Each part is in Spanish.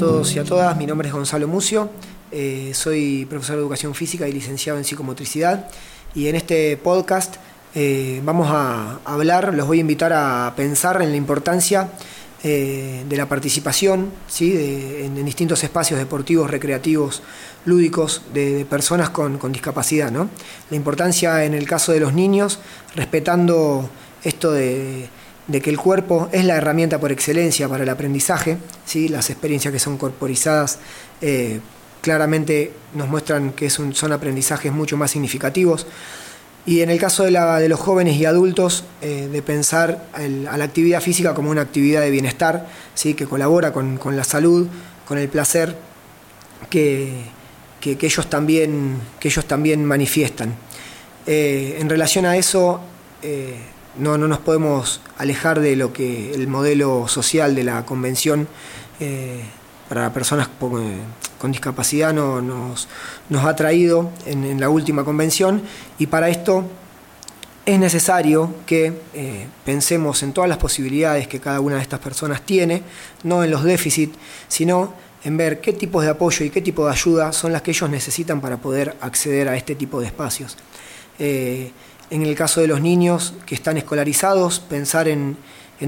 todos y a todas, mi nombre es Gonzalo Mucio, eh, soy profesor de educación física y licenciado en psicomotricidad y en este podcast eh, vamos a hablar, los voy a invitar a pensar en la importancia eh, de la participación ¿sí? en, distintos espacios deportivos, recreativos, lúdicos de, personas con, discapacidad. ¿no? La importancia en el caso de los niños, respetando esto de de que el cuerpo es la herramienta por excelencia para el aprendizaje, ¿sí? las experiencias que son corporizadas eh, claramente nos muestran que son aprendizajes mucho más significativos. Y en el caso de, la, de los jóvenes y adultos, eh, de pensar a la actividad física como una actividad de bienestar, ¿sí? que colabora con, la salud, con el placer que, que, ellos, también, que ellos también manifiestan. Eh, en relación a eso, no, no nos podemos alejar de lo que el modelo social de la convención eh, para personas con, discapacidad no, nos, ha traído en, la última convención y para esto es necesario que eh, pensemos en todas las posibilidades que cada una de estas personas tiene, no en los déficits, sino en ver qué tipos de apoyo y qué tipo de ayuda son las que ellos necesitan para poder acceder a este tipo de espacios. Eh, en el caso de los niños que están escolarizados, pensar en,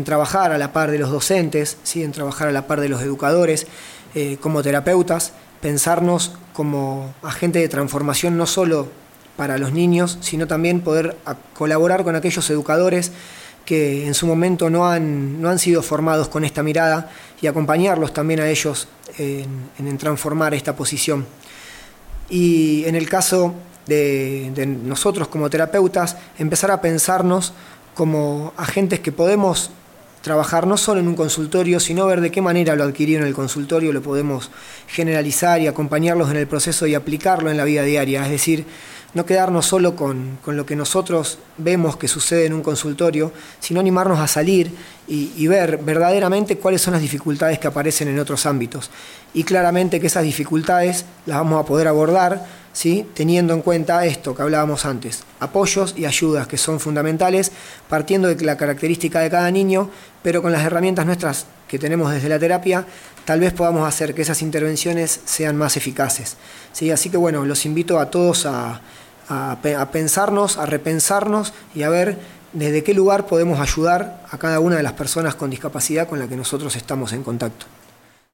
trabajar a la par de los docentes, ¿sí? en trabajar a la par de los educadores, eh, como terapeutas, pensarnos como agente de transformación no solo para los niños, sino también poder colaborar con aquellos educadores que en su momento no han, no han sido formados con esta mirada y acompañarlos también a ellos en transformar esta posición. Y en el caso de, nosotros como terapeutas, empezar a pensarnos como agentes que podemos trabajar no solo en un consultorio, sino ver de qué manera lo adquirido en el consultorio lo podemos generalizar y acompañarlos en el proceso y aplicarlo en la vida diaria. Es decir, no quedarnos solo con, lo que nosotros vemos que sucede en un consultorio, sino animarnos a salir y, ver verdaderamente cuáles son las dificultades que aparecen en otros ámbitos. Y claramente que esas dificultades las vamos a poder abordar teniendo en cuenta esto que hablábamos antes, apoyos y ayudas que son fundamentales, partiendo de la característica de cada niño, pero con las herramientas nuestras que tenemos desde la terapia, tal vez podamos hacer que esas intervenciones sean más eficaces. ¿sí? Así que bueno, los invito a todos a, a pensarnos, a repensarnos y a ver desde qué lugar podemos ayudar a cada una de las personas con discapacidad con la que nosotros estamos en contacto.